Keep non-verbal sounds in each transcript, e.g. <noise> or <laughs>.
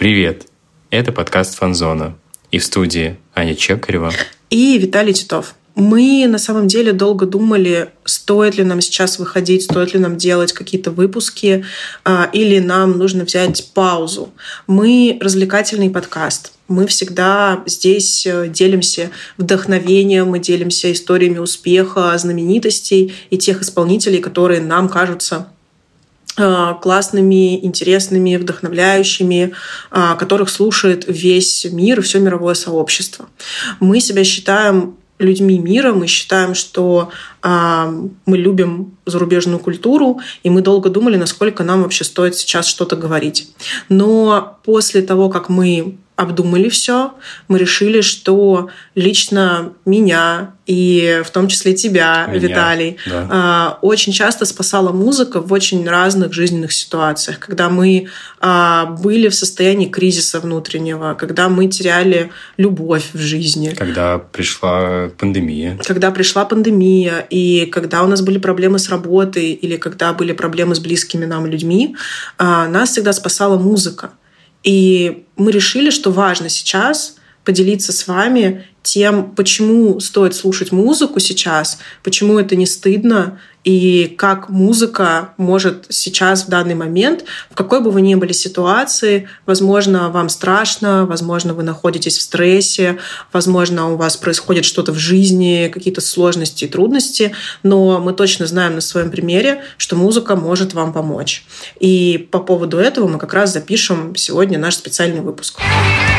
Привет! Это подкаст «Фанзона». И в студии Аня Чекарева. И Виталий Титов. Мы на самом деле долго думали, стоит ли нам сейчас выходить, стоит ли нам делать какие-то выпуски, а, или нам нужно взять паузу. Мы развлекательный подкаст. Мы всегда здесь э, делимся вдохновением, мы делимся историями успеха, знаменитостей и тех исполнителей, которые нам кажутся классными, интересными, вдохновляющими, э, которых слушает весь мир и все мировое сообщество. Мы себя считаем людьми мира, мы считаем, что э, мы любим зарубежную культуру, и мы долго думали, насколько нам вообще стоит сейчас что-то говорить. Но после того, как мы обдумали все, мы решили, что лично меня и в том числе тебя, меня, Виталий, да. А, очень часто спасала музыка в очень разных жизненных ситуациях, когда мы а, были в состоянии кризиса внутреннего, когда мы теряли любовь в жизни. Когда пришла пандемия. Когда пришла пандемия, и когда у нас были проблемы с работой, или когда были проблемы с близкими нам людьми, а, нас всегда спасала музыка. И мы решили, что важно сейчас поделиться с вами тем, почему стоит слушать музыку сейчас, почему это не стыдно, и как музыка может сейчас, в данный момент, в какой бы вы ни были ситуации, возможно, вам страшно, возможно, вы находитесь в стрессе, возможно, у вас происходит что-то в жизни, какие-то сложности и трудности, но мы точно знаем на своем примере, что музыка может вам помочь. И по поводу этого мы как раз запишем сегодня наш специальный выпуск. В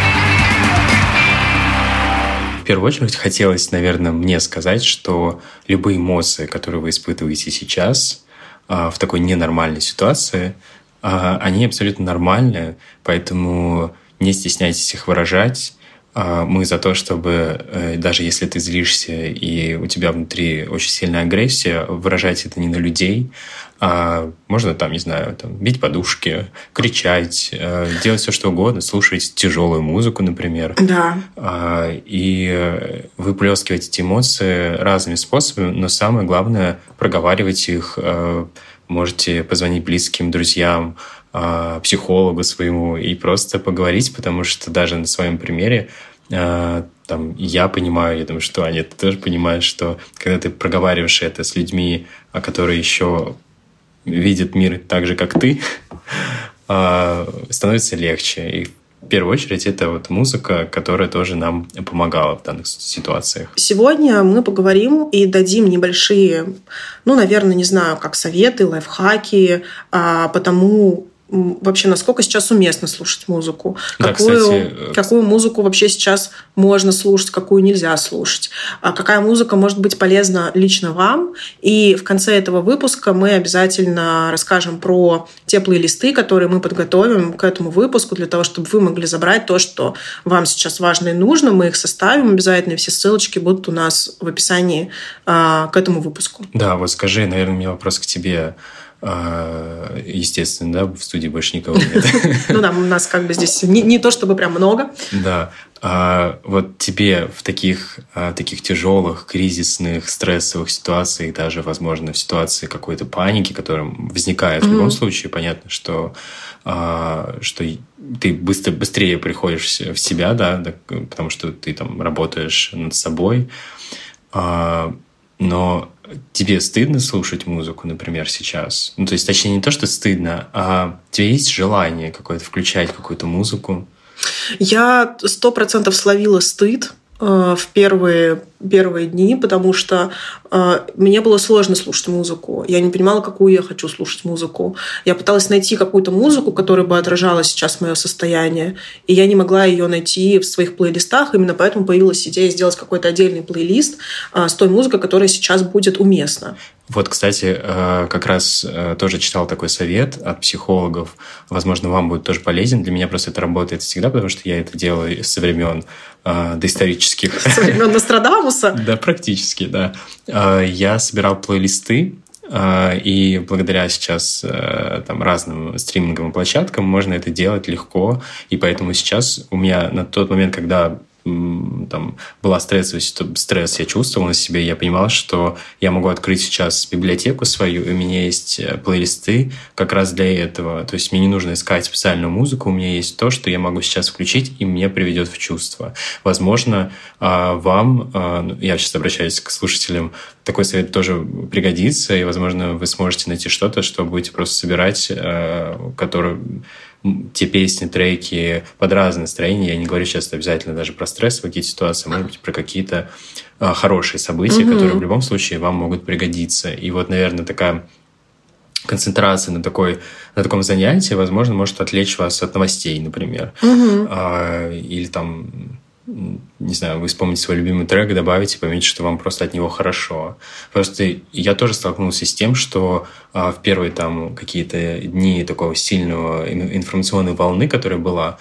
первую очередь хотелось, наверное, мне сказать, что любые эмоции, которые вы испытываете сейчас а, в такой ненормальной ситуации, а, они абсолютно нормальны, поэтому не стесняйтесь их выражать. А, мы за то, чтобы э, даже если ты злишься и у тебя внутри очень сильная агрессия, выражать это не на людей, а можно там, не знаю, там, бить подушки, кричать, э, делать все что угодно, слушать тяжелую музыку, например. Да. А, и выплескивать эти эмоции разными способами, но самое главное проговаривать их. Э, можете позвонить близким, друзьям, психологу своему и просто поговорить, потому что даже на своем примере а, там, я понимаю, я думаю, что ты тоже понимаешь, что когда ты проговариваешь это с людьми, а которые еще видят мир так же, как ты, <laughs> становится легче. И в первую очередь это вот музыка, которая тоже нам помогала в данных ситуациях. Сегодня мы поговорим и дадим небольшие, ну, наверное, не знаю, как советы, лайфхаки по тому, вообще, насколько сейчас уместно слушать музыку, да, какую, кстати, э, какую музыку вообще сейчас можно слушать, какую нельзя слушать, а какая музыка может быть полезна лично вам. И в конце этого выпуска мы обязательно расскажем про те плейлисты, которые мы подготовим к этому выпуску, для того, чтобы вы могли забрать то, что вам сейчас важно и нужно. Мы их составим обязательно, все ссылочки будут у нас в описании а, к этому выпуску. Да, вот скажи, наверное, у меня вопрос к тебе. А, естественно, да, в студии больше никого нет. <laughs> Ну да, у нас как бы здесь не, не то чтобы прям много. Да. А вот тебе в таких, а, таких тяжелых, кризисных, стрессовых ситуациях, даже, возможно, в ситуации какой-то паники, которая возникает mm-hmm. в любом случае, понятно, что, а, что ты быстро, быстрее приходишь в себя, да, потому что ты там работаешь над собой. Но тебе стыдно слушать музыку, например, сейчас? Ну, то есть, точнее, не то, что стыдно, а у тебя есть желание какое-то включать какую-то музыку? Я сто процентов словила стыд э, в первые первые дни, потому что мне было сложно слушать музыку. Я не понимала, какую я хочу слушать музыку. Я пыталась найти какую-то музыку, которая бы отражала сейчас мое состояние, и я не могла ее найти в своих плейлистах. Именно поэтому появилась идея сделать какой-то отдельный плейлист э, с той музыкой, которая сейчас будет уместна. Вот, кстати, э, как раз тоже читал такой совет от психологов. Возможно, вам будет тоже полезен. Для меня просто это работает всегда, потому что я это делаю со времен доисторических. Со времен Нострадамуса? <laughs> Да, практически, да. Я собирал плейлисты, и благодаря сейчас там, разным стриминговым площадкам можно это делать легко. И поэтому сейчас у меня на тот момент, когда там была стрессовая стресс, я чувствовал на себе, я понимал, что я могу открыть сейчас библиотеку свою, и у меня есть э, плейлисты как раз для этого. То есть мне не нужно искать специальную музыку, у меня есть то, что я могу сейчас включить, и мне приведет в чувство. Возможно, а, вам, а, ну, я сейчас обращаюсь к слушателям, такой совет тоже пригодится, и, возможно, вы сможете найти что-то, что будете просто собирать, э, который те песни, треки под разные настроения. Я не говорю сейчас обязательно даже про стрессовые какие-то ситуации, может быть, про какие-то а, хорошие события, угу. которые в любом случае вам могут пригодиться. И вот, наверное, такая концентрация на, такой, на таком занятии, возможно, может отвлечь вас от новостей, например. Угу. А, или там не знаю, вы вспомните свой любимый трек, добавите, поймите, что вам просто от него хорошо. Просто я тоже столкнулся с тем, что а, в первые там какие-то дни такого сильного информационной волны, которая была,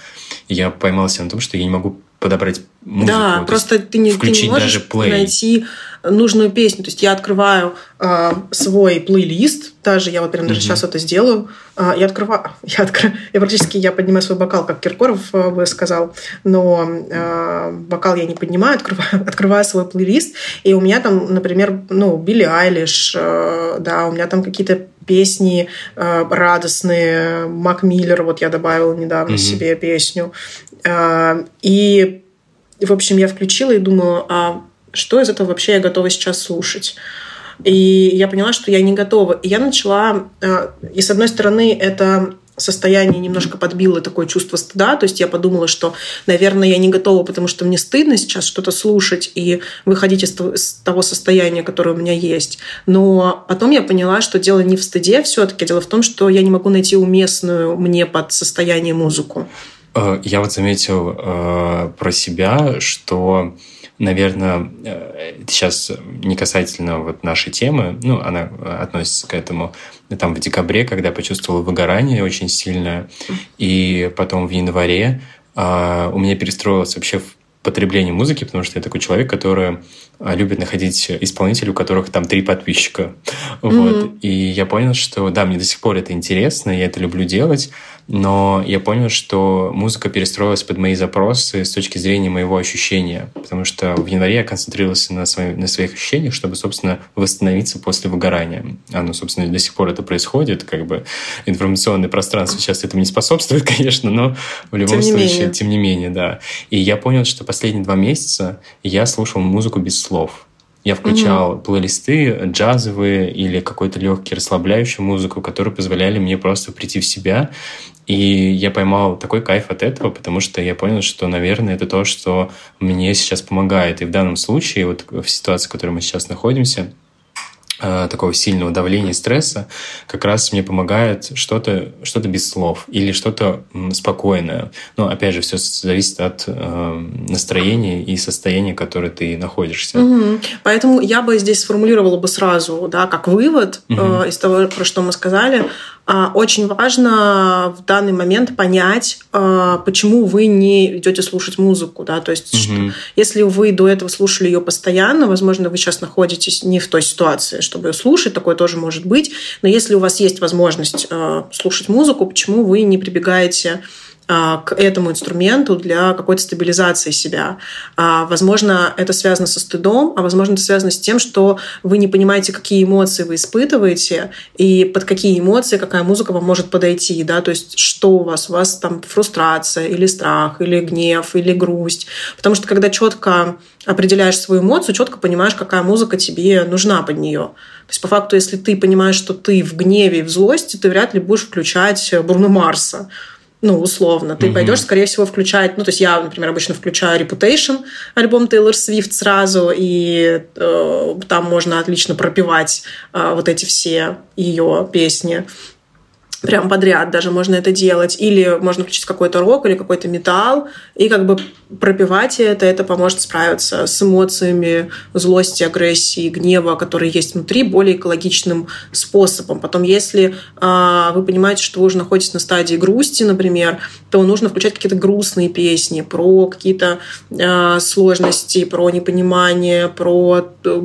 я поймался на том, что я не могу подобрать музыку. Да, просто ты не, ты не можешь найти нужную песню. То есть я открываю э, свой плейлист, даже я вот прям даже mm-hmm. сейчас это сделаю. Э, я открываю, <laughs> я, открываю, я практически я поднимаю свой бокал, как Киркоров э, бы сказал, но э, бокал я не поднимаю, <laughs> открываю, открываю свой плейлист, и у меня там, например, ну, Билли Айлиш, э, да, у меня там какие-то песни э, радостные, Мак Миллер, вот я добавила недавно mm-hmm. себе песню. Э, и, в общем, я включила и думаю, а что из этого вообще я готова сейчас слушать? И я поняла, что я не готова. И я начала... Э, и, с одной стороны, это состояние немножко подбило такое чувство стыда. То есть я подумала, что, наверное, я не готова, потому что мне стыдно сейчас что-то слушать и выходить из того состояния, которое у меня есть. Но потом я поняла, что дело не в стыде все-таки, дело в том, что я не могу найти уместную мне под состояние музыку. Э, я вот заметил э, про себя, что наверное, э, сейчас не касательно вот нашей темы, ну, она относится к этому, там в декабре, когда почувствовала выгорание очень сильное, и потом в январе а, у меня перестроилось вообще потребление музыки, потому что я такой человек, который а, любит находить исполнителей, у которых там три подписчика. Mm-hmm. Вот. И я понял, что да, мне до сих пор это интересно, я это люблю делать, но я понял, что музыка перестроилась под мои запросы с точки зрения моего ощущения, потому что в январе я концентрировался на, свои, на своих ощущениях, чтобы, собственно, восстановиться после выгорания. Оно, собственно, до сих пор это происходит, как бы информационное пространство сейчас этому не способствует, <laughs> конечно, но в любом тем случае, менее. тем не менее, да. И я понял, что последние два месяца я слушал музыку без слов. Я включал угу. плейлисты джазовые или какую-то легкий расслабляющую музыку, которые позволяли мне просто прийти в себя. И я поймал такой кайф от этого, потому что я понял, что, наверное, это то, что мне сейчас помогает. И в данном случае, вот в ситуации, в которой мы сейчас находимся, такого сильного давления и стресса, как раз мне помогает что-то что без слов или что-то спокойное. Но, опять же, все зависит от э, настроения и состояния, в котором ты находишься. Угу. Поэтому я бы здесь сформулировала бы сразу, да, как вывод угу. э, из того, про что мы сказали, очень важно в данный момент понять, а, почему вы не идете слушать музыку. Да? То есть, угу. что, если вы до этого слушали ее постоянно, возможно, вы сейчас находитесь не в той ситуации, чтобы ее слушать, такое тоже может быть. Но если у вас есть возможность а, слушать музыку, почему вы не прибегаете а, к этому инструменту для какой-то стабилизации себя. А, возможно, это связано со стыдом, а возможно, это связано с тем, что вы не понимаете, какие эмоции вы испытываете и под какие эмоции какая музыка вам может подойти. Да? То есть, что у вас? У вас там фрустрация или страх, или гнев, или грусть. Потому что когда четко определяешь свою эмоцию, четко понимаешь, какая музыка тебе нужна под нее. То есть, по факту, если ты понимаешь, что ты в гневе и в злости, ты вряд ли будешь включать Бруно Марса ну, условно. Ты mm-hmm. пойдешь, скорее всего, включать... Ну, то есть я, например, обычно включаю Reputation, альбом Тейлор Свифт сразу, и э, там можно отлично пропивать э, вот эти все ее песни прям подряд даже можно это делать. Или можно включить какой-то рок или какой-то металл и как бы пропивать это. Это поможет справиться с эмоциями злости, агрессии, гнева, которые есть внутри, более экологичным способом. Потом, если э, вы понимаете, что вы уже находитесь на стадии грусти, например, то нужно включать какие-то грустные песни про какие-то э, сложности, про непонимание, про э,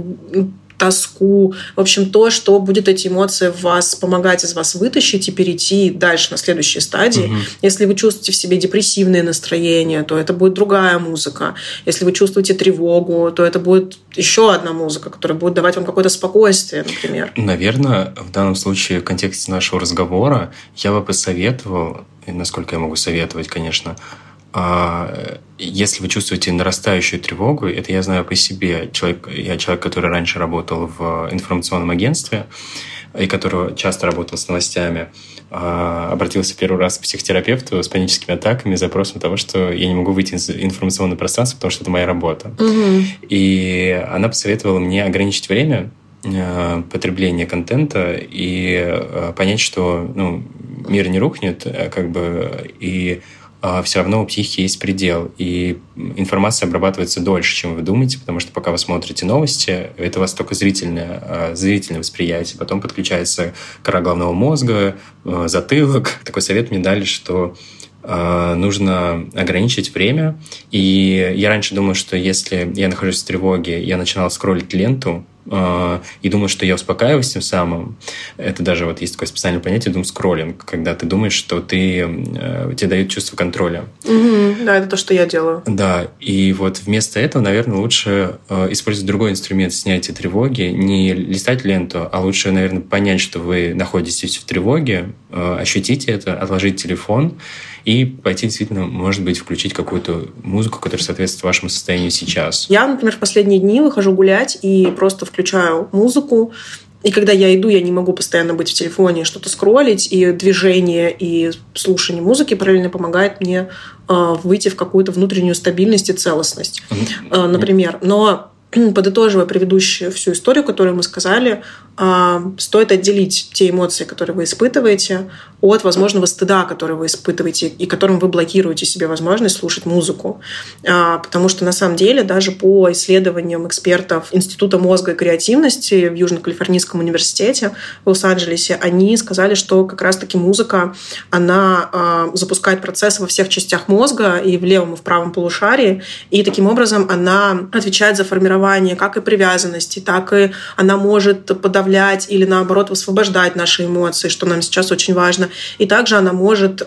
тоску, в общем, то, что будет эти эмоции в вас помогать из вас вытащить и перейти дальше на следующие стадии. Угу. Если вы чувствуете в себе депрессивное настроение, то это будет другая музыка. Если вы чувствуете тревогу, то это будет еще одна музыка, которая будет давать вам какое-то спокойствие, например. Наверное, в данном случае в контексте нашего разговора я бы посоветовал, насколько я могу советовать, конечно, если вы чувствуете нарастающую тревогу, это я знаю по себе. Человек, я человек, который раньше работал в информационном агентстве и который часто работал с новостями, а, обратился первый раз к психотерапевту с паническими атаками, запросом того, что я не могу выйти из информационного пространства, потому что это моя работа. Угу. И она посоветовала мне ограничить время а, потребления контента и понять, что ну, мир не рухнет, как бы и а, все равно у психики есть предел, и информация обрабатывается дольше, чем вы думаете, потому что пока вы смотрите новости, это у вас только зрительное, а, зрительное восприятие, потом подключается кора головного мозга, а, затылок. <laughs> Такой совет мне дали, что нужно ограничить время. И я раньше думал, что если я нахожусь в тревоге, я начинал скроллить ленту, а, и думаю, что я успокаиваюсь тем самым. Это даже вот есть такое специальное понятие дум скроллинг, когда ты думаешь, что ты, э, тебе дают чувство контроля. Угу, да, это то, что я делаю. Да, и вот вместо этого, наверное, лучше э, использовать другой инструмент снятия тревоги, не листать ленту, а лучше, наверное, понять, что вы находитесь в тревоге, э, ощутить это, отложить телефон и пойти действительно, может быть, включить какую-то музыку, которая соответствует вашему состоянию сейчас. Я, например, в последние дни выхожу гулять и просто включаю музыку, и когда я иду, я не могу постоянно быть в телефоне, что-то скроллить, и движение, и слушание музыки параллельно помогает мне э, выйти в какую-то внутреннюю стабильность и целостность, э, например. Но <clears throat> подытоживая предыдущую всю историю, которую мы сказали, стоит отделить те эмоции, которые вы испытываете, от возможного стыда, который вы испытываете и которым вы блокируете себе возможность слушать музыку. А, потому что на самом деле даже по исследованиям экспертов Института мозга и креативности в Южно-Калифорнийском университете в Лос-Анджелесе, они сказали, что как раз-таки музыка, она а, запускает процессы во всех частях мозга и в левом и в правом полушарии, и таким образом она отвечает за формирование как и привязанности, так и она может подавать подавлять или наоборот высвобождать наши эмоции, что нам сейчас очень важно. И также она может э,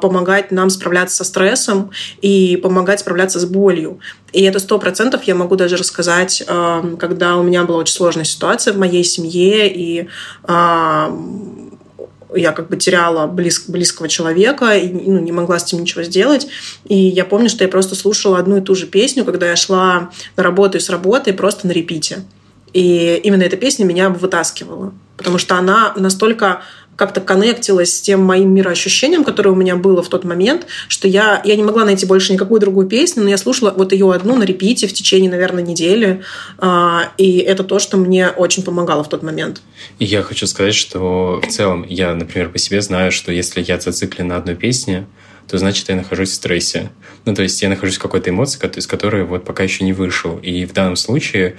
помогать нам справляться со стрессом и помогать справляться с болью. И это сто процентов я могу даже рассказать, э, когда у меня была очень сложная ситуация в моей семье, и э, я как бы теряла близ, близкого человека и ну, не могла с этим ничего сделать. И я помню, что я просто слушала одну и ту же песню, когда я шла на работу и с работы просто на репите. И именно эта песня меня вытаскивала, потому что она настолько как-то коннектилась с тем моим мироощущением, которое у меня было в тот момент, что я, я не могла найти больше никакую другую песню, но я слушала вот ее одну на репите в течение, наверное, недели. А, и это то, что мне очень помогало в тот момент. И я хочу сказать, что в целом я, например, по себе знаю, что если я зациклен на одной песне, то значит я нахожусь в стрессе. Ну, то есть я нахожусь в какой-то эмоции, из которой вот пока еще не вышел. И в данном случае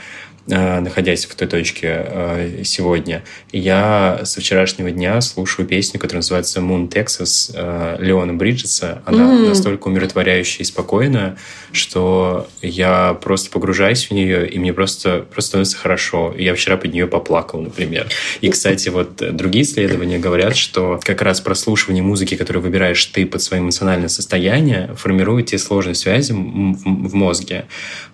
находясь в той точке э, сегодня, я со вчерашнего дня слушаю песню, которая называется Moon Texas э, Леона Бриджеса. Она mm. настолько умиротворяющая и спокойная, что я просто погружаюсь в нее, и мне просто, просто становится хорошо. Я вчера под нее поплакал, например. И, кстати, вот другие исследования говорят, что как раз прослушивание музыки, которую выбираешь ты под свое эмоциональное состояние, формирует те сложные связи в мозге,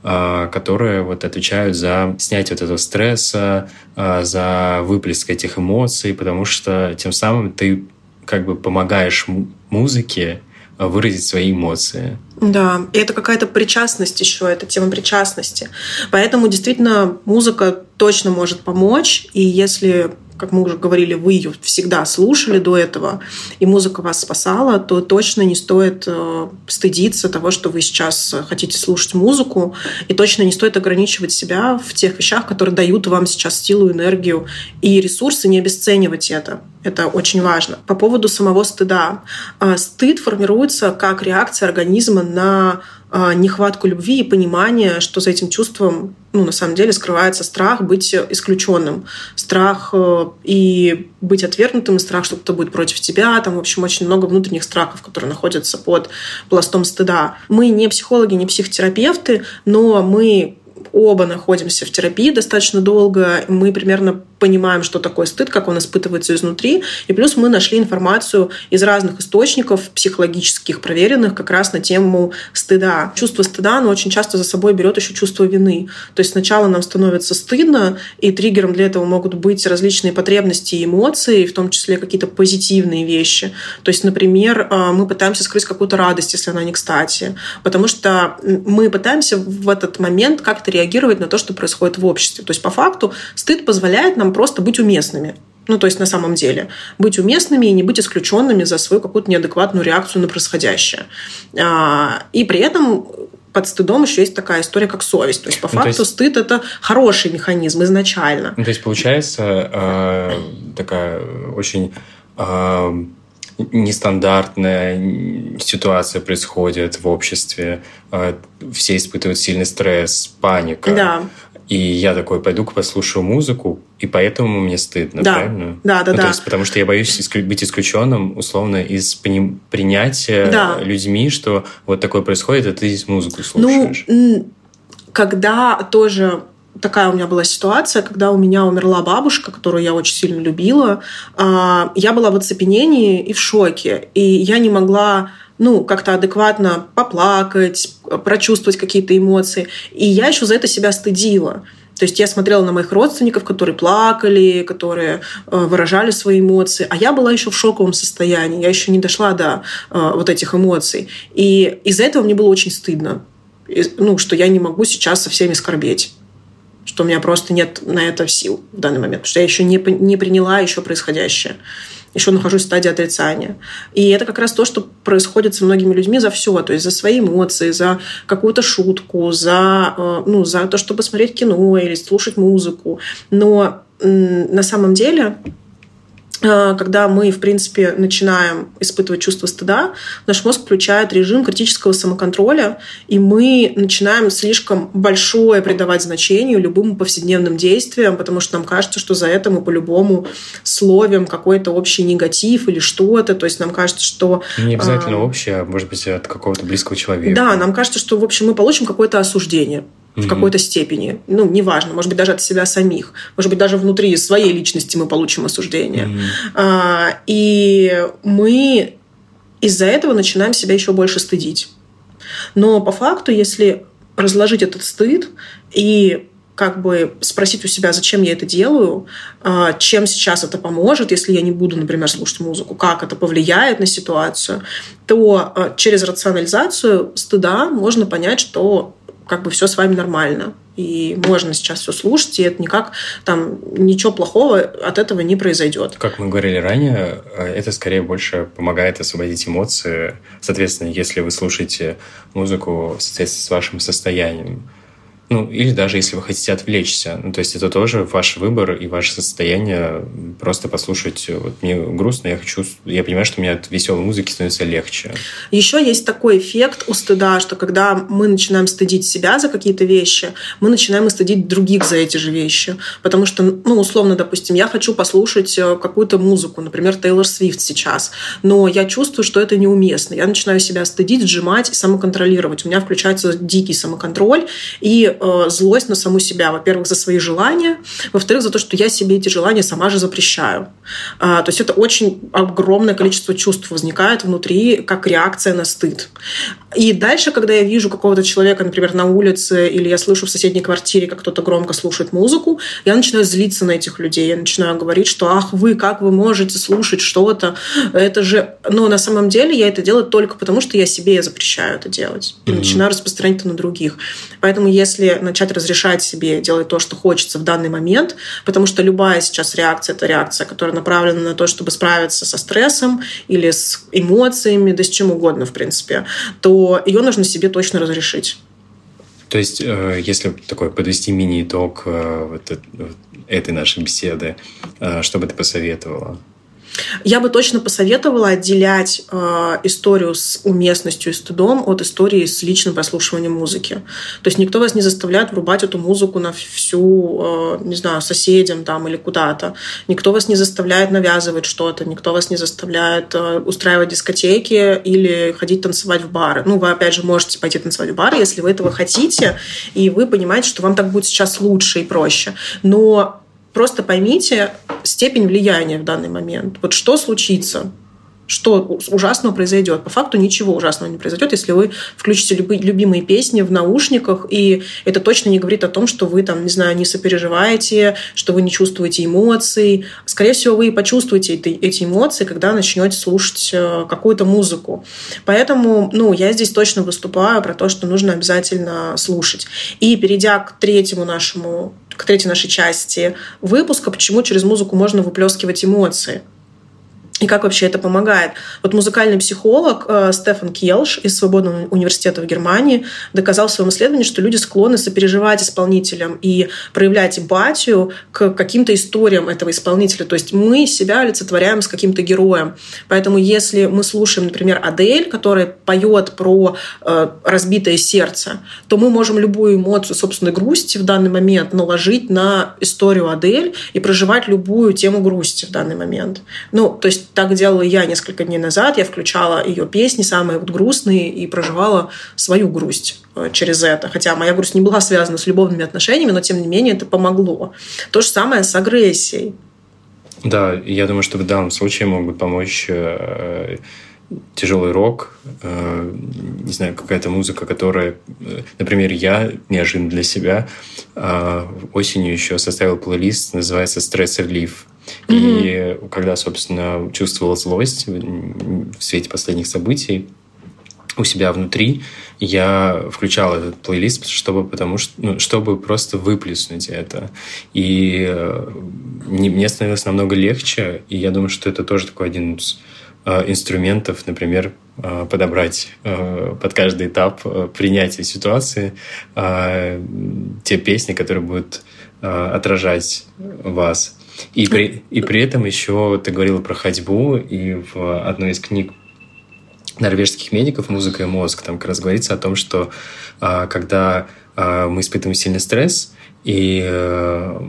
которые вот отвечают за снять вот этого стресса, а, за выплеск этих эмоций, потому что тем самым ты как бы помогаешь музыке выразить свои эмоции. Да, и это какая-то причастность еще, это тема причастности. Поэтому действительно музыка точно может помочь, и если как мы уже говорили, вы ее всегда слушали до этого, и музыка вас спасала, то точно не стоит э, стыдиться того, что вы сейчас хотите слушать музыку, и точно не стоит ограничивать себя в тех вещах, которые дают вам сейчас силу, энергию и ресурсы, не обесценивать это. Это очень важно. По поводу самого стыда. Э, стыд формируется как реакция организма на а, нехватку любви и понимания, что за этим чувством ну, на самом деле скрывается страх быть исключенным, страх э, и быть отвергнутым, и страх, что кто-то будет против тебя. Там, в общем, очень много внутренних страхов, которые находятся под пластом стыда. Мы не психологи, не психотерапевты, но мы оба находимся в терапии достаточно долго, мы примерно понимаем, что такое стыд, как он испытывается изнутри, и плюс мы нашли информацию из разных источников психологических, проверенных как раз на тему стыда. Чувство стыда, оно очень часто за собой берет еще чувство вины. То есть сначала нам становится стыдно, и триггером для этого могут быть различные потребности и эмоции, в том числе какие-то позитивные вещи. То есть, например, а, мы пытаемся скрыть какую-то радость, если она не кстати, потому что мы пытаемся в этот момент как-то реагировать на то, что происходит в обществе. То есть, по факту, стыд позволяет нам просто быть уместными. Ну, то есть на самом деле быть уместными и не быть исключенными за свою какую-то неадекватную реакцию на происходящее. А, и при этом под стыдом еще есть такая история, как совесть. То есть, по ну, факту, есть... стыд это хороший механизм изначально. Ну, то есть, получается, э, такая очень э, нестандартная ситуация происходит в обществе. Э, все испытывают сильный стресс, паника. Да. И я такой пойду послушаю музыку, и поэтому мне стыдно, да. правильно? Да, да, ну, да. То есть, потому что я боюсь быть исключенным, условно, из принятия да. людьми, что вот такое происходит, а ты здесь музыку слушаешь. Ну, когда тоже такая у меня была ситуация, когда у меня умерла бабушка, которую я очень сильно любила. А, я была в оцепенении и в шоке. И я не могла ну, как-то адекватно поплакать, прочувствовать какие-то эмоции. И я еще за это себя стыдила. То есть я смотрела на моих родственников, которые плакали, которые э, выражали свои эмоции, а я была еще в шоковом состоянии, я еще не дошла до э, вот этих эмоций. И из-за этого мне было очень стыдно, ну, что я не могу сейчас со всеми скорбеть что у меня просто нет на это сил в данный момент, потому что я еще не, не приняла еще происходящее еще нахожусь в стадии отрицания. И это как раз то, что происходит со многими людьми за все, то есть за свои эмоции, за какую-то шутку, за, э, ну, за то, чтобы смотреть кино или слушать музыку. Но на самом деле когда мы, в принципе, начинаем испытывать чувство стыда, наш мозг включает режим критического самоконтроля, и мы начинаем слишком большое придавать значению любым повседневным действиям, потому что нам кажется, что за это мы по-любому словим какой-то общий негатив или что-то. То есть нам кажется, что... Не обязательно а... общее, а может быть от какого-то близкого человека. Да, нам кажется, что, в общем, мы получим какое-то осуждение в какой-то степени. Ну, неважно, может быть, даже от себя самих. Может быть, даже внутри своей личности мы получим осуждение. Mm-hmm. А, и мы из-за этого начинаем себя еще больше стыдить. Но по факту, если разложить этот стыд и как бы спросить у себя, зачем я это делаю, а, чем сейчас это поможет, если я не буду, например, слушать музыку, как это повлияет на ситуацию, то а, через рационализацию стыда можно понять, что как бы все с вами нормально. И можно сейчас все слушать, и это никак там ничего плохого от этого не произойдет. Как мы говорили ранее, э, это скорее больше помогает освободить эмоции. Соответственно, если вы слушаете музыку в соответствии с вашим состоянием, ну, или даже если вы хотите отвлечься. Ну, то есть это тоже ваш выбор и ваше состояние. Просто послушать. Вот мне грустно, я хочу... Я понимаю, что мне от веселой музыки становится легче. Еще есть такой эффект у стыда, что когда мы начинаем стыдить себя за какие-то вещи, мы начинаем и стыдить других за эти же вещи. Потому что, ну, условно, допустим, я хочу послушать э, какую-то музыку, например, Тейлор Свифт сейчас, но я чувствую, что это неуместно. Я начинаю себя стыдить, сжимать и самоконтролировать. У меня включается дикий самоконтроль, и э, злость на саму себя. Во-первых, за свои желания, во-вторых, за то, что я себе эти желания сама же запрещаю. А, то есть это очень огромное количество чувств возникает внутри, как реакция на стыд. И дальше, когда я вижу какого-то человека, например, на улице, или я слышу в соседней квартире, как кто-то громко слушает музыку, я начинаю злиться на этих людей. Я начинаю говорить, что ах вы, как вы можете слушать что-то? Это же... Но на самом деле я это делаю только потому, что я себе запрещаю это делать. И mm-hmm. начинаю распространять это на других. Поэтому если начать разрешать себе делать то, что хочется в данный момент, потому что любая сейчас реакция — это реакция, которая направлена на то, чтобы справиться со стрессом или с эмоциями, да с чем угодно, в принципе, то ее нужно себе точно разрешить. То есть, э, если такой подвести мини-итог э, вот этой нашей беседы, э, что бы ты посоветовала? Я бы точно посоветовала отделять э, историю с уместностью и стыдом от истории с личным прослушиванием музыки. То есть никто вас не заставляет врубать эту музыку на всю, э, не знаю, соседям там или куда-то. Никто вас не заставляет навязывать что-то, никто вас не заставляет э, устраивать дискотеки или ходить танцевать в бары. Ну, вы, опять же, можете пойти танцевать в бары, если вы этого хотите, и вы понимаете, что вам так будет сейчас лучше и проще. Но Просто поймите степень влияния в данный момент. Вот что случится, что ужасного произойдет. По факту ничего ужасного не произойдет, если вы включите любые, любимые песни в наушниках, и это точно не говорит о том, что вы там, не знаю, не сопереживаете, что вы не чувствуете эмоций. Скорее всего, вы почувствуете эти, эти эмоции, когда начнете слушать э, какую-то музыку. Поэтому, ну, я здесь точно выступаю про то, что нужно обязательно слушать. И перейдя к третьему нашему к третьей нашей части выпуска, почему через музыку можно выплескивать эмоции и как вообще это помогает. Вот музыкальный психолог э, Стефан Кьелш из Свободного университета в Германии доказал в своем исследовании, что люди склонны сопереживать исполнителям и проявлять эмпатию к каким-то историям этого исполнителя. То есть мы себя олицетворяем с каким-то героем. Поэтому если мы слушаем, например, Адель, которая поет про э, разбитое сердце, то мы можем любую эмоцию собственной грусти в данный момент наложить на историю Адель и проживать любую тему грусти в данный момент. Ну, то есть так делала я несколько дней назад. Я включала ее песни, самые вот грустные, и проживала свою грусть э, через это. Хотя моя грусть не была связана с любовными отношениями, но тем не менее это помогло. То же самое с агрессией. Да, я думаю, что в данном случае могут помочь э, тяжелый рок, э, не знаю, какая-то музыка, которая, например, я неожиданно для себя осенью еще составил плейлист, называется «Стресс Relief». И когда, собственно, чувствовал злость в свете последних событий у себя внутри, я включал этот плейлист, чтобы, потому что, ну, чтобы просто выплеснуть это. И э, мне становилось намного легче, и я думаю, что это тоже такой один из э, инструментов, например, э, подобрать под каждый этап принятия ситуации те песни, которые будут отражать вас. И при, и при этом еще ты говорила про ходьбу, и в одной из книг норвежских медиков «Музыка и мозг» там как раз говорится о том, что а, когда а, мы испытываем сильный стресс и а,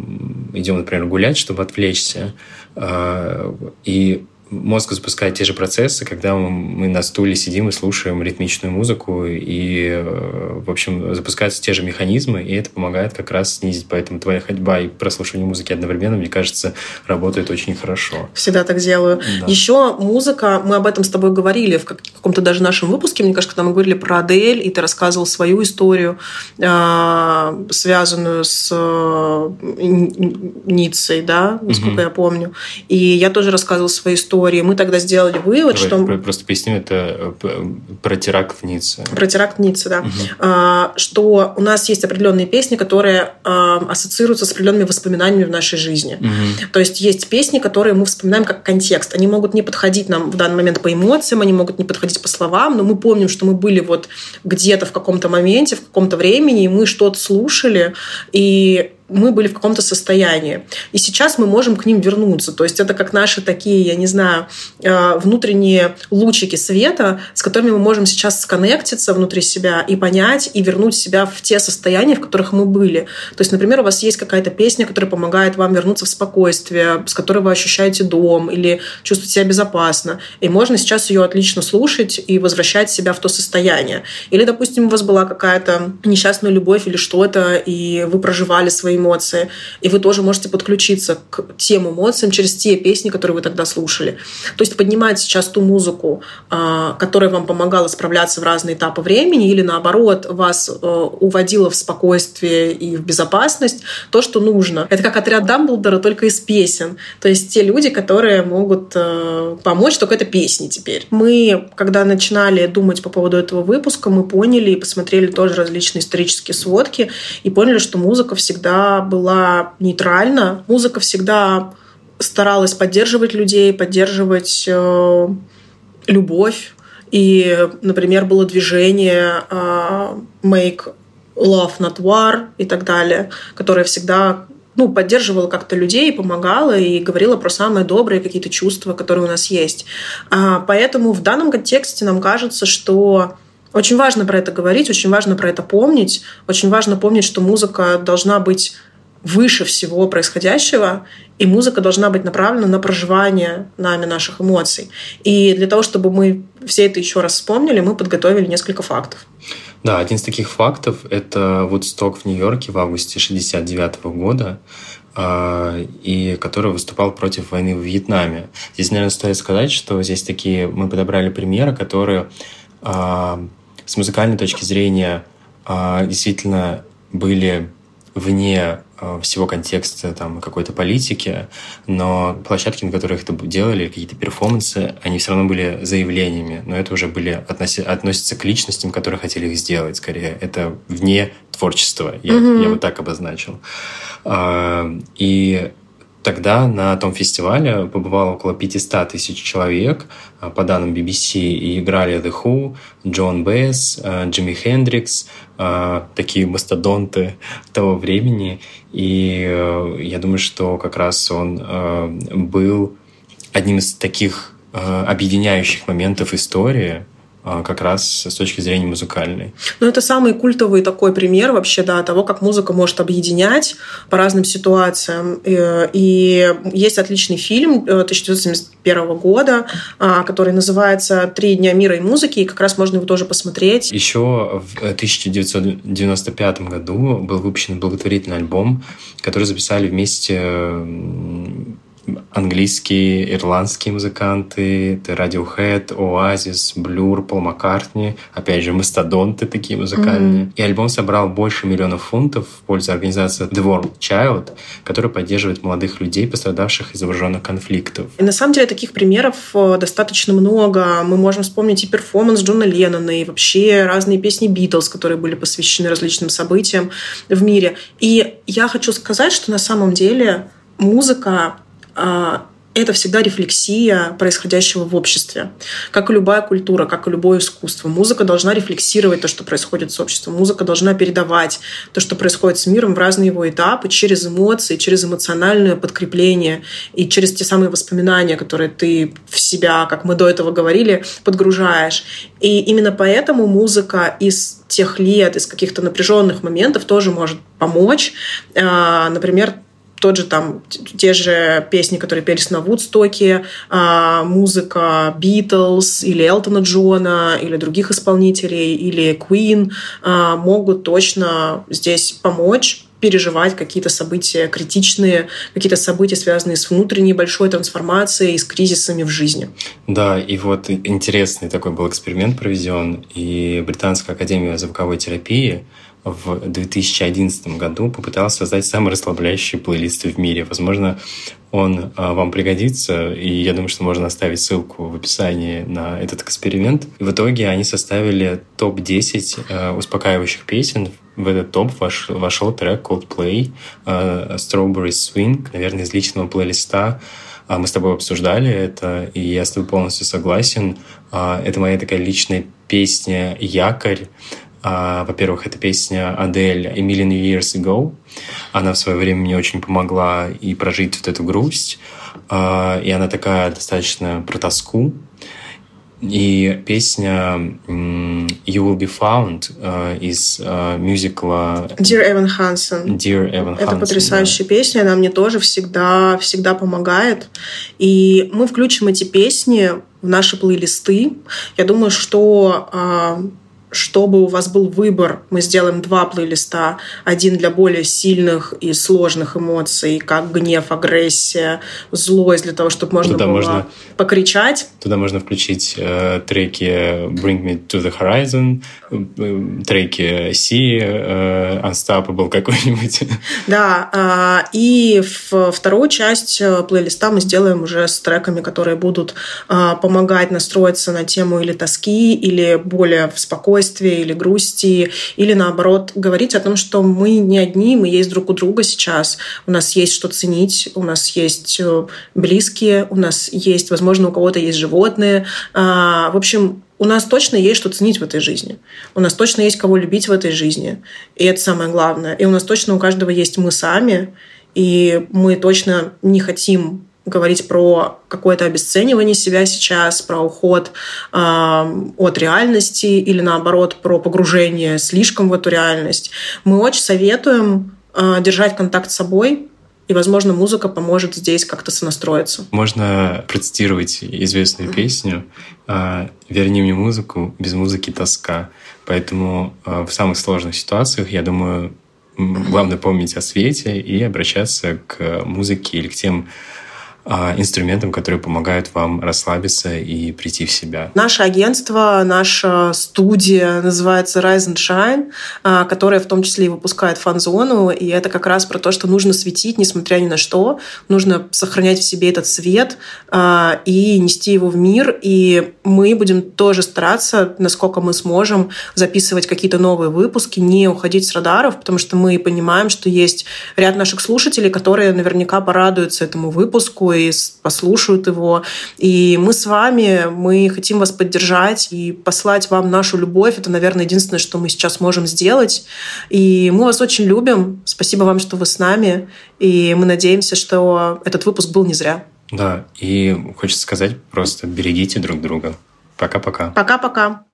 идем, например, гулять, чтобы отвлечься, а, и мозг запускает те же процессы, когда мы на стуле сидим и слушаем ритмичную музыку, и, э, в общем, запускаются те же механизмы, и это помогает как раз снизить. Поэтому твоя ходьба и прослушивание музыки одновременно, мне кажется, работает очень хорошо. Всегда так делаю. Да. Еще музыка, мы об этом с тобой говорили в каком-то даже нашем выпуске, мне кажется, когда мы говорили про Адель, и ты рассказывал свою историю, а, связанную с э, Ниццей, да, насколько угу. я помню. И я тоже рассказывала свою историю истории. Мы тогда сделали вывод, Давай, что... Просто поясню, это э, про теракт в Ницце. Про теракт в Ницце, да. Угу. Что у нас есть определенные песни, которые а, ассоциируются с определенными воспоминаниями в нашей жизни. Угу. То есть есть песни, которые мы вспоминаем как контекст. Они могут не подходить нам в данный момент по эмоциям, они могут не подходить по словам, но мы помним, что мы были вот где-то в каком-то моменте, в каком-то времени, и мы что-то слушали, и мы были в каком-то состоянии. И сейчас мы можем к ним вернуться. То есть это как наши такие, я не знаю, э, внутренние лучики света, с которыми мы можем сейчас сконнектиться внутри себя и понять, и вернуть себя в те состояния, в которых мы были. То есть, например, у вас есть какая-то песня, которая помогает вам вернуться в спокойствие, с которой вы ощущаете дом или чувствуете себя безопасно. И можно сейчас ее отлично слушать и возвращать себя в то состояние. Или, допустим, у вас была какая-то несчастная любовь или что-то, и вы проживали свои эмоции, и вы тоже можете подключиться к тем эмоциям через те песни, которые вы тогда слушали. То есть поднимать сейчас ту музыку, а, которая вам помогала справляться в разные этапы времени, или наоборот, вас э, уводила в спокойствие и в безопасность, то, что нужно. Это как отряд Дамблдора, только из песен. То есть те люди, которые могут э, помочь, только это песни теперь. Мы, когда начинали думать по поводу этого выпуска, мы поняли и посмотрели тоже различные исторические сводки и поняли, что музыка всегда была нейтральна. Музыка всегда старалась поддерживать людей, поддерживать э, любовь. И, например, было движение э, Make Love Not War и так далее, которое всегда ну, поддерживала как-то людей, помогала и говорила про самые добрые какие-то чувства, которые у нас есть. А, поэтому в данном контексте нам кажется, что очень важно про это говорить, очень важно про это помнить, очень важно помнить, что музыка должна быть выше всего происходящего, и музыка должна быть направлена на проживание нами наших эмоций. И для того, чтобы мы все это еще раз вспомнили, мы подготовили несколько фактов. Да, один из таких фактов – это Вудсток в Нью-Йорке в августе 1969 года, а, и который выступал против войны в Вьетнаме. Здесь, наверное, стоит сказать, что здесь такие мы подобрали примеры, которые а, с музыкальной точки зрения а, действительно были вне Э, всего контекста там какой-то политики, но площадки, на которых это делали, какие-то перформансы, они все равно были заявлениями, но это уже были относи, относятся к личностям, которые хотели их сделать, скорее. Это вне творчества, я, mm-hmm. я вот так обозначил. А, и Тогда на том фестивале побывало около 500 тысяч человек, а, по данным BBC, и играли The Who, Джон Бэс, а, Джимми Хендрикс, а, такие мастодонты <laughs> того времени. И э, я думаю, что как раз он э, был одним из таких э, объединяющих моментов истории, как раз с точки зрения музыкальной. Ну, это самый культовый такой пример вообще, да, того, как музыка может объединять по разным ситуациям. И есть отличный фильм 1971 э, года, а, который называется «Три дня мира и музыки», и как раз можно его тоже посмотреть. Еще в 1995 году был выпущен благотворительный альбом, который записали вместе английские, ирландские музыканты, это Radiohead, Oasis, Blur, Пол Маккартни, опять же, мастодонты такие музыкальные. Mm-hmm. И альбом собрал больше миллионов фунтов в пользу организации The Warm Child, которая поддерживает молодых людей, пострадавших из вооруженных конфликтов. И на самом деле таких примеров э, достаточно много. Мы можем вспомнить и перформанс Джона Леннона, и вообще разные песни Битлз, которые были посвящены различным событиям в мире. И я хочу сказать, что на самом деле музыка это всегда рефлексия происходящего в обществе. Как и любая культура, как и любое искусство. Музыка должна рефлексировать то, что происходит с обществом. Музыка должна передавать то, что происходит с миром в разные его этапы, через эмоции, через эмоциональное подкрепление и через те самые воспоминания, которые ты в себя, как мы до этого говорили, подгружаешь. И именно поэтому музыка из тех лет, из каких-то напряженных моментов тоже может помочь. А, например, тот же там, те же песни, которые пелись на Вудстоке, а, музыка Битлз или Элтона Джона или других исполнителей, или Queen а, могут точно здесь помочь переживать какие-то события критичные, какие-то события, связанные с внутренней большой трансформацией, с кризисами в жизни. Да, и вот интересный такой был эксперимент проведен, и Британская академия звуковой терапии в 2011 году попытался создать самый расслабляющий плейлист в мире. Возможно, он а, вам пригодится, и я думаю, что можно оставить ссылку в описании на этот эксперимент. И в итоге они составили топ-10 а, успокаивающих песен. В этот топ вошел, вошел трек Coldplay а, Strawberry Swing, наверное, из личного плейлиста. Мы с тобой обсуждали это, и я с тобой полностью согласен. Это моя такая личная песня «Якорь», во-первых, это песня Адель «A Million Years Ago». Она в свое время мне очень помогла и прожить вот эту грусть. А, и она такая достаточно про тоску. И песня «You Will Be Found» а, из мюзикла Dear Evan Hansen. Dear Evan Это Hansen, потрясающая да. песня, она мне тоже всегда, всегда помогает. И мы включим эти песни в наши плейлисты. Я думаю, что чтобы у вас был выбор, мы сделаем два плейлиста. Один для более сильных и сложных эмоций, как гнев, агрессия, злость, для того, чтобы можно туда было можно, покричать. Туда можно включить э, треки Bring Me to the Horizon, э, треки Sea, э, Unstoppable какой-нибудь. <laughs> Да, э, и в вторую часть э, плейлиста мы сделаем уже с треками, которые будут э, помогать настроиться на тему или тоски, или более в спокойствии спокойствия или грусти, или наоборот говорить о том, что мы не одни, мы есть друг у друга сейчас, у нас есть что ценить, у нас есть э, близкие, у нас есть, возможно, у кого-то есть животные. А, в общем, у нас точно есть что ценить в этой жизни. У нас точно есть кого любить в этой жизни. И это самое главное. И у нас точно у каждого есть мы сами. И мы точно не хотим говорить про какое-то обесценивание себя сейчас, про уход э, от реальности или наоборот про погружение слишком в эту реальность. Мы очень советуем э, держать контакт с собой, и, возможно, музыка поможет здесь как-то сонастроиться. Можно процитировать известную песню «Верни мне музыку, без музыки тоска». Поэтому в самых сложных ситуациях, я думаю, главное помнить о свете и обращаться к музыке или к тем а, инструментам, которые помогают вам расслабиться и прийти в себя. Наше агентство, наша студия называется Rise and Shine, а, которая в том числе и выпускает фан-зону, и это как раз про то, что нужно светить, несмотря ни на что, нужно сохранять в себе этот свет а, и нести его в мир, и мы будем тоже стараться, насколько мы сможем, записывать какие-то новые выпуски, не уходить с радаров, потому что мы понимаем, что есть ряд наших слушателей, которые наверняка порадуются этому выпуску и послушают его. И мы с вами, мы хотим вас поддержать и послать вам нашу любовь. Это, наверное, единственное, что мы сейчас можем сделать. И мы вас очень любим. Спасибо вам, что вы с нами. И мы надеемся, что этот выпуск был не зря. Да, и хочется сказать просто берегите друг друга. Пока-пока. Пока-пока.